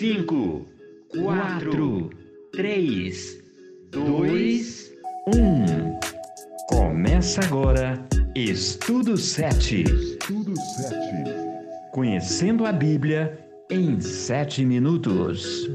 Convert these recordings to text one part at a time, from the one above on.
5, 4, 3, 2, 1. Começa agora Estudo 7. Estudo 7. Conhecendo a Bíblia em 7 minutos.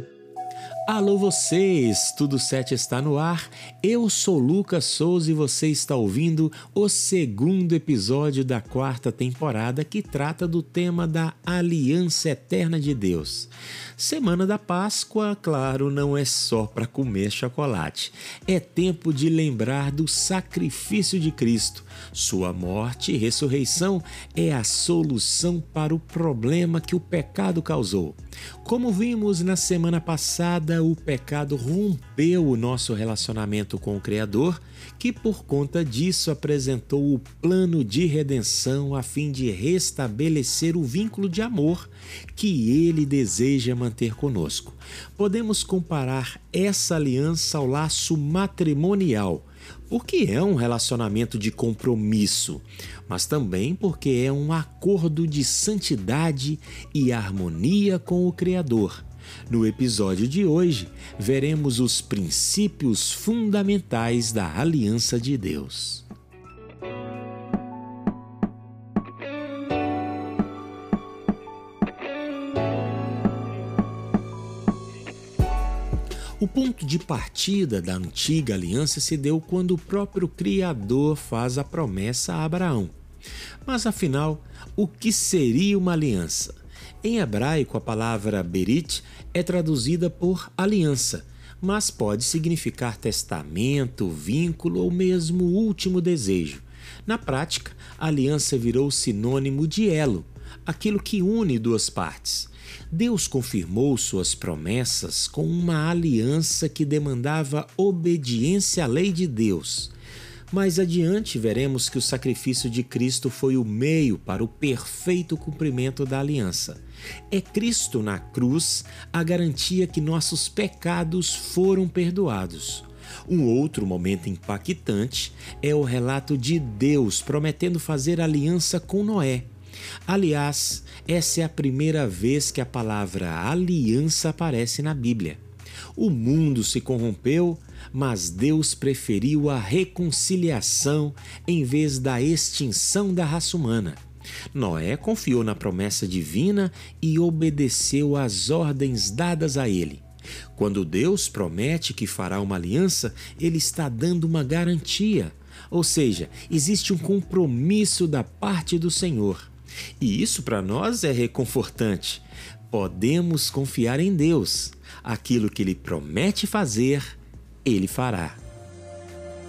Alô vocês, Tudo 7 está no ar. Eu sou Lucas Souza e você está ouvindo o segundo episódio da quarta temporada que trata do tema da Aliança Eterna de Deus. Semana da Páscoa, claro, não é só para comer chocolate. É tempo de lembrar do sacrifício de Cristo. Sua morte e ressurreição é a solução para o problema que o pecado causou. Como vimos na semana passada, o pecado rompeu o nosso relacionamento com o Criador, que por conta disso apresentou o plano de redenção a fim de restabelecer o vínculo de amor que ele deseja manter conosco. Podemos comparar essa aliança ao laço matrimonial, porque é um relacionamento de compromisso, mas também porque é um acordo de santidade e harmonia com o Criador. No episódio de hoje, veremos os princípios fundamentais da aliança de Deus. O ponto de partida da antiga aliança se deu quando o próprio Criador faz a promessa a Abraão. Mas afinal, o que seria uma aliança? Em hebraico, a palavra berit é traduzida por aliança, mas pode significar testamento, vínculo ou mesmo último desejo. Na prática, a aliança virou sinônimo de elo, aquilo que une duas partes. Deus confirmou suas promessas com uma aliança que demandava obediência à lei de Deus. Mais adiante veremos que o sacrifício de Cristo foi o meio para o perfeito cumprimento da aliança. É Cristo na cruz a garantia que nossos pecados foram perdoados. Um outro momento impactante é o relato de Deus prometendo fazer aliança com Noé. Aliás, essa é a primeira vez que a palavra aliança aparece na Bíblia. O mundo se corrompeu, mas Deus preferiu a reconciliação em vez da extinção da raça humana. Noé confiou na promessa divina e obedeceu às ordens dadas a ele. Quando Deus promete que fará uma aliança, ele está dando uma garantia, ou seja, existe um compromisso da parte do Senhor. E isso para nós é reconfortante. Podemos confiar em Deus. Aquilo que Ele promete fazer, Ele fará.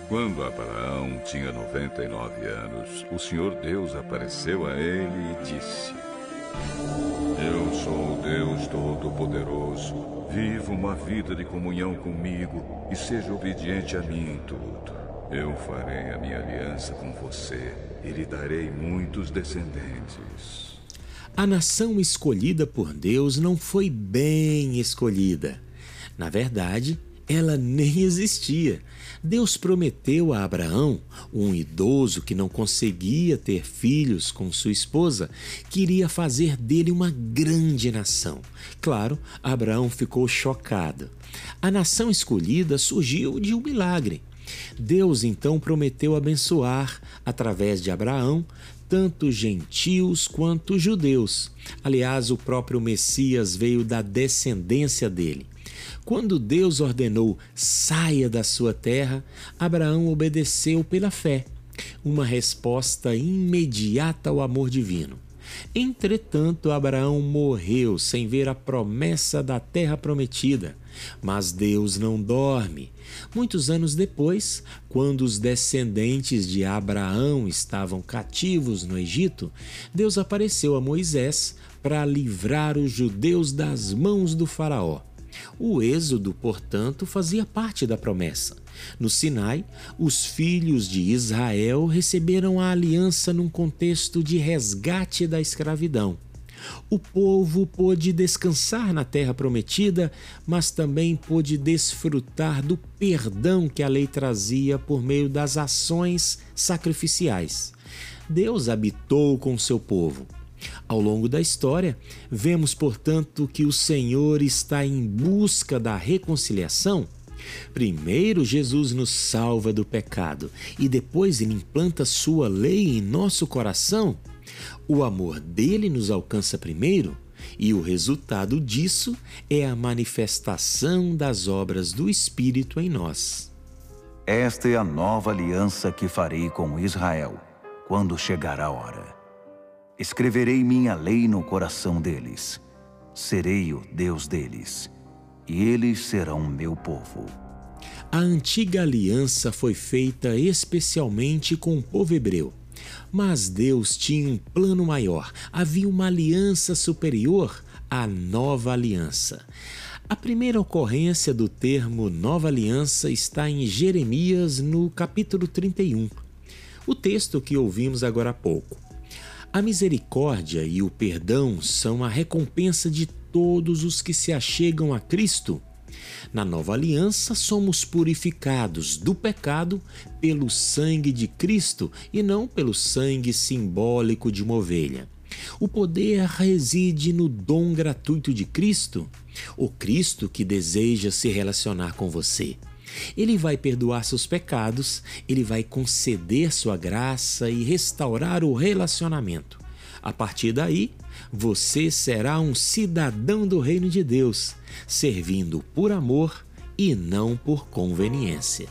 Quando Abraão tinha 99 anos, o Senhor Deus apareceu a ele e disse: Eu sou o Deus Todo-Poderoso. Viva uma vida de comunhão comigo e seja obediente a mim em tudo. Eu farei a minha aliança com você e lhe darei muitos descendentes. A nação escolhida por Deus não foi bem escolhida. Na verdade, ela nem existia. Deus prometeu a Abraão, um idoso que não conseguia ter filhos com sua esposa, que iria fazer dele uma grande nação. Claro, Abraão ficou chocado. A nação escolhida surgiu de um milagre. Deus então prometeu abençoar, através de Abraão, tanto gentios quanto judeus. Aliás, o próprio Messias veio da descendência dele. Quando Deus ordenou saia da sua terra, Abraão obedeceu pela fé, uma resposta imediata ao amor divino. Entretanto, Abraão morreu sem ver a promessa da terra prometida. Mas Deus não dorme. Muitos anos depois, quando os descendentes de Abraão estavam cativos no Egito, Deus apareceu a Moisés para livrar os judeus das mãos do Faraó. O êxodo, portanto, fazia parte da promessa. No Sinai, os filhos de Israel receberam a aliança num contexto de resgate da escravidão. O povo pôde descansar na terra prometida, mas também pôde desfrutar do perdão que a lei trazia por meio das ações sacrificiais. Deus habitou com seu povo. Ao longo da história, vemos, portanto, que o Senhor está em busca da reconciliação. Primeiro, Jesus nos salva do pecado e depois ele implanta sua lei em nosso coração. O amor dele nos alcança primeiro e o resultado disso é a manifestação das obras do Espírito em nós. Esta é a nova aliança que farei com Israel, quando chegar a hora. Escreverei minha lei no coração deles. Serei o Deus deles, e eles serão meu povo. A antiga aliança foi feita especialmente com o povo hebreu. Mas Deus tinha um plano maior, havia uma aliança superior à nova aliança. A primeira ocorrência do termo nova aliança está em Jeremias, no capítulo 31. O texto que ouvimos agora há pouco. A misericórdia e o perdão são a recompensa de todos os que se achegam a Cristo. Na nova aliança, somos purificados do pecado pelo sangue de Cristo e não pelo sangue simbólico de uma ovelha. O poder reside no dom gratuito de Cristo, o Cristo que deseja se relacionar com você. Ele vai perdoar seus pecados, ele vai conceder sua graça e restaurar o relacionamento. A partir daí, você será um cidadão do reino de Deus, servindo por amor e não por conveniência.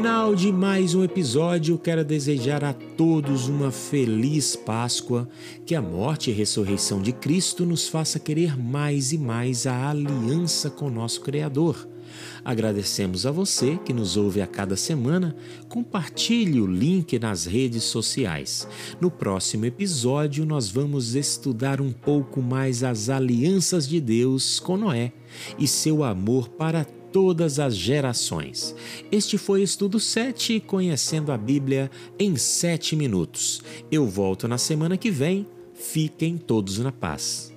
Final de mais um episódio, quero desejar a todos uma feliz Páscoa, que a morte e ressurreição de Cristo nos faça querer mais e mais a aliança com nosso Criador. Agradecemos a você que nos ouve a cada semana. Compartilhe o link nas redes sociais. No próximo episódio, nós vamos estudar um pouco mais as alianças de Deus com Noé e seu amor para todos todas as gerações. Este foi Estudo 7, conhecendo a Bíblia em 7 minutos. Eu volto na semana que vem. Fiquem todos na paz.